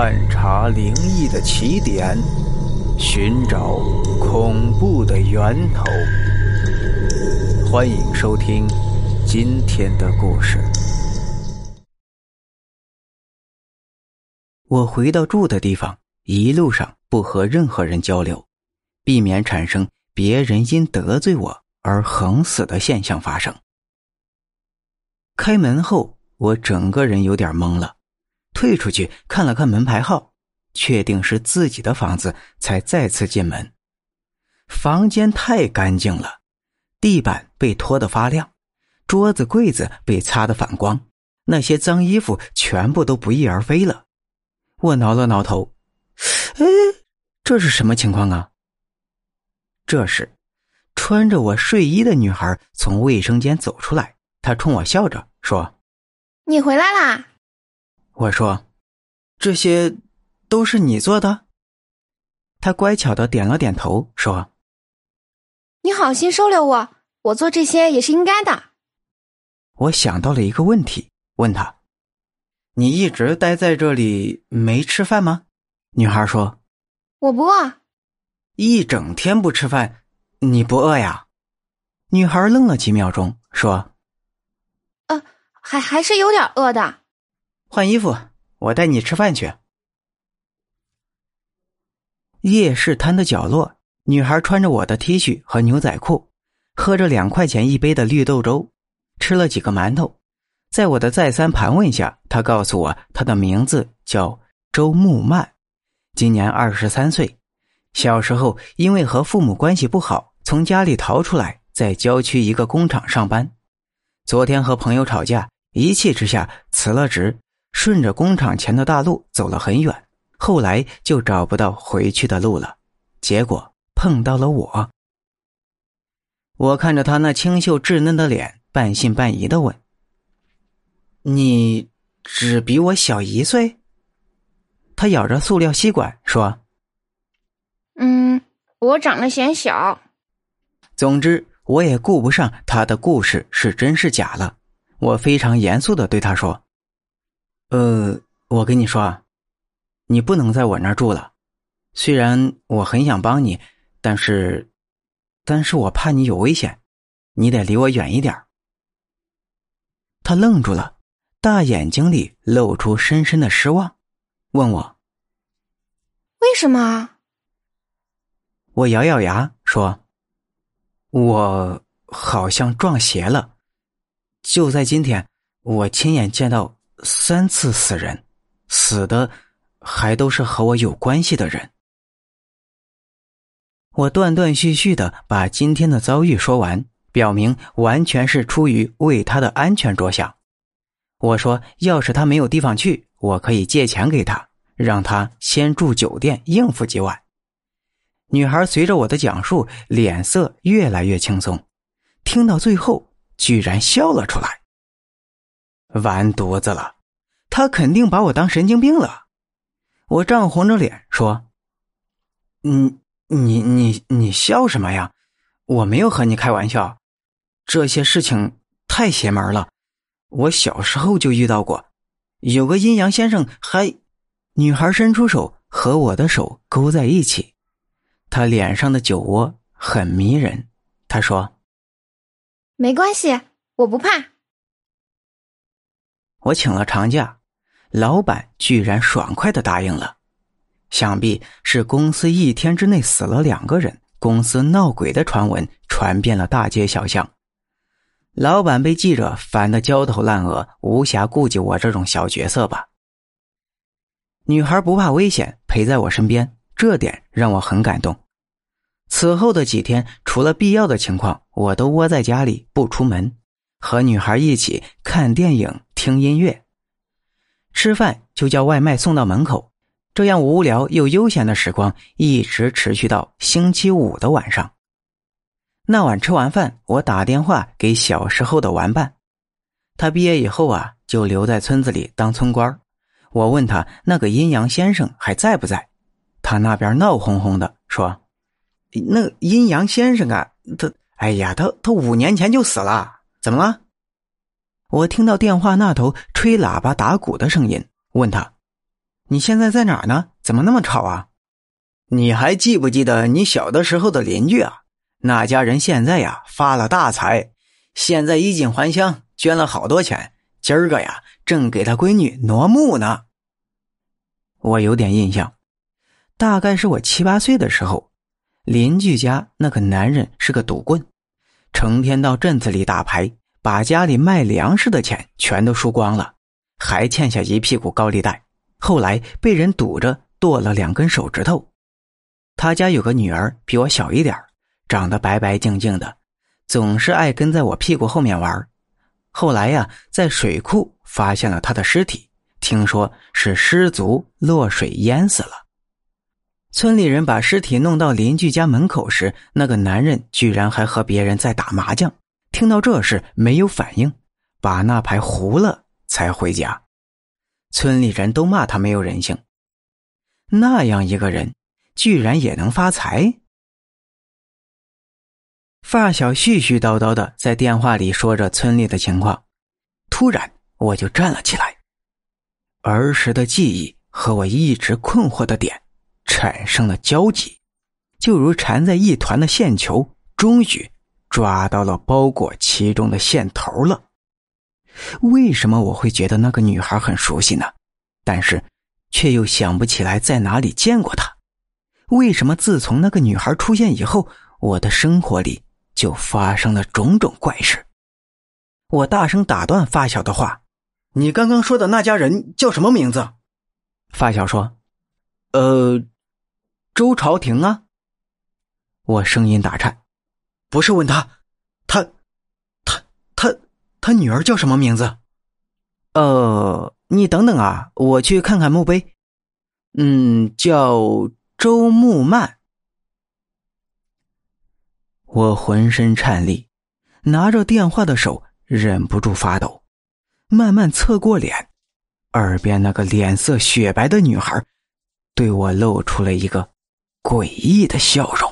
探查灵异的起点，寻找恐怖的源头。欢迎收听今天的故事。我回到住的地方，一路上不和任何人交流，避免产生别人因得罪我而横死的现象发生。开门后，我整个人有点懵了。退出去看了看门牌号，确定是自己的房子，才再次进门。房间太干净了，地板被拖得发亮，桌子柜子被擦得反光，那些脏衣服全部都不翼而飞了。我挠了挠头，哎，这是什么情况啊？这时，穿着我睡衣的女孩从卫生间走出来，她冲我笑着说：“你回来啦。”我说：“这些都是你做的。”他乖巧的点了点头，说：“你好心收留我，我做这些也是应该的。”我想到了一个问题，问他：“你一直待在这里没吃饭吗？”女孩说：“我不饿。”一整天不吃饭，你不饿呀？女孩愣了几秒钟，说：“呃，还还是有点饿的。”换衣服，我带你吃饭去。夜市摊的角落，女孩穿着我的 T 恤和牛仔裤，喝着两块钱一杯的绿豆粥，吃了几个馒头。在我的再三盘问下，她告诉我，她的名字叫周木曼，今年二十三岁。小时候因为和父母关系不好，从家里逃出来，在郊区一个工厂上班。昨天和朋友吵架，一气之下辞了职。顺着工厂前的大路走了很远，后来就找不到回去的路了。结果碰到了我。我看着他那清秀稚嫩的脸，半信半疑的问：“你只比我小一岁？”他咬着塑料吸管说：“嗯，我长得显小。”总之，我也顾不上他的故事是真是假了。我非常严肃的对他说。呃，我跟你说啊，你不能在我那儿住了。虽然我很想帮你，但是，但是我怕你有危险，你得离我远一点。他愣住了，大眼睛里露出深深的失望，问我：“为什么？”我咬咬牙说：“我好像撞邪了。就在今天，我亲眼见到。”三次死人，死的还都是和我有关系的人。我断断续续的把今天的遭遇说完，表明完全是出于为他的安全着想。我说，要是他没有地方去，我可以借钱给他，让他先住酒店应付几晚。女孩随着我的讲述，脸色越来越轻松，听到最后，居然笑了出来。完犊子了，他肯定把我当神经病了。我涨红着脸说：“你你你你笑什么呀？我没有和你开玩笑，这些事情太邪门了。我小时候就遇到过，有个阴阳先生还……”女孩伸出手和我的手勾在一起，她脸上的酒窝很迷人。她说：“没关系，我不怕。”我请了长假，老板居然爽快的答应了，想必是公司一天之内死了两个人，公司闹鬼的传闻传遍了大街小巷，老板被记者烦得焦头烂额，无暇顾及我这种小角色吧。女孩不怕危险，陪在我身边，这点让我很感动。此后的几天，除了必要的情况，我都窝在家里不出门。和女孩一起看电影、听音乐，吃饭就叫外卖送到门口，这样无聊又悠闲的时光一直持续到星期五的晚上。那晚吃完饭，我打电话给小时候的玩伴，他毕业以后啊，就留在村子里当村官。我问他那个阴阳先生还在不在，他那边闹哄哄的说：“那阴阳先生啊，他哎呀，他他五年前就死了。”怎么了？我听到电话那头吹喇叭打鼓的声音，问他：“你现在在哪儿呢？怎么那么吵啊？你还记不记得你小的时候的邻居啊？那家人现在呀发了大财，现在衣锦还乡，捐了好多钱。今儿个呀，正给他闺女挪墓呢。我有点印象，大概是我七八岁的时候，邻居家那个男人是个赌棍，成天到镇子里打牌，把家里卖粮食的钱全都输光了，还欠下一屁股高利贷。后来被人堵着，剁了两根手指头。他家有个女儿，比我小一点长得白白净净的，总是爱跟在我屁股后面玩。后来呀，在水库发现了他的尸体，听说是失足落水淹死了。村里人把尸体弄到邻居家门口时，那个男人居然还和别人在打麻将。听到这事没有反应，把那牌胡了才回家。村里人都骂他没有人性。那样一个人。居然也能发财！发小絮絮叨叨的在电话里说着村里的情况，突然我就站了起来。儿时的记忆和我一直困惑的点产生了交集，就如缠在一团的线球，终于抓到了包裹其中的线头了。为什么我会觉得那个女孩很熟悉呢？但是却又想不起来在哪里见过她。为什么自从那个女孩出现以后，我的生活里就发生了种种怪事？我大声打断发小的话：“你刚刚说的那家人叫什么名字？”发小说：“呃，周朝廷啊。”我声音打颤：“不是问他，他，他，他，他女儿叫什么名字？”呃，你等等啊，我去看看墓碑。嗯，叫。周慕曼，我浑身颤栗，拿着电话的手忍不住发抖，慢慢侧过脸，耳边那个脸色雪白的女孩，对我露出了一个诡异的笑容。